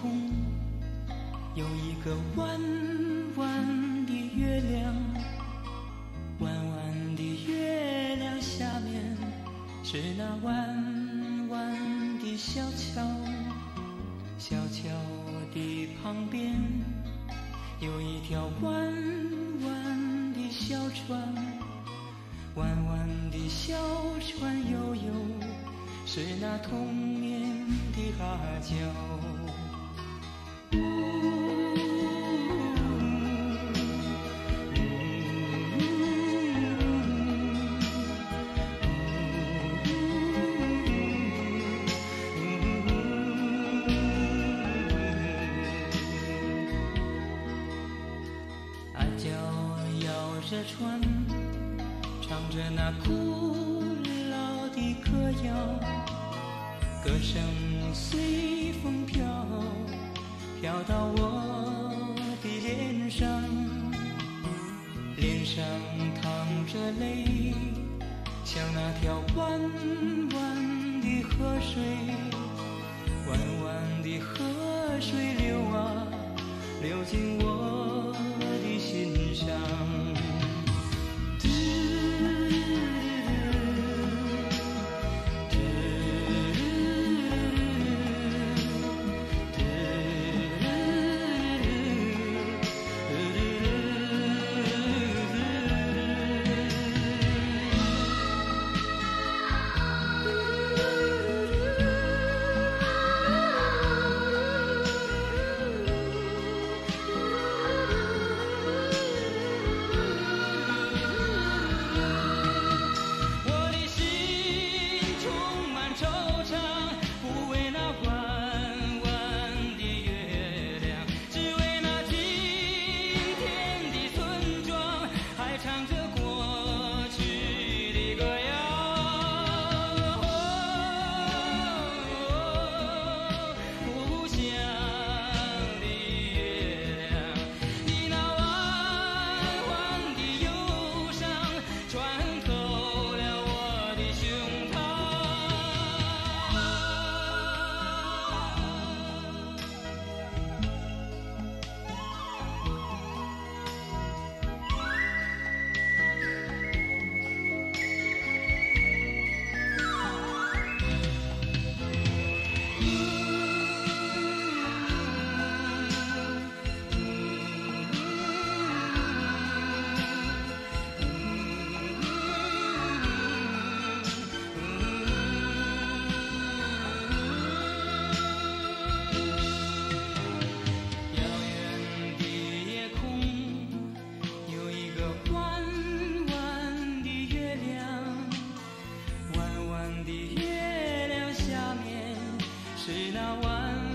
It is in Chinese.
空，有一个弯弯的月亮，弯弯的月亮下面是那弯弯的小桥，小桥的旁边有一条弯弯的小船，弯弯的小船悠悠，是那童年的阿娇。阿娇摇着船，唱着那古老的歌谣，歌声随风飘，飘到我的脸上，脸上淌着泪，像那条弯弯的河水，弯弯的河水流啊，流进我是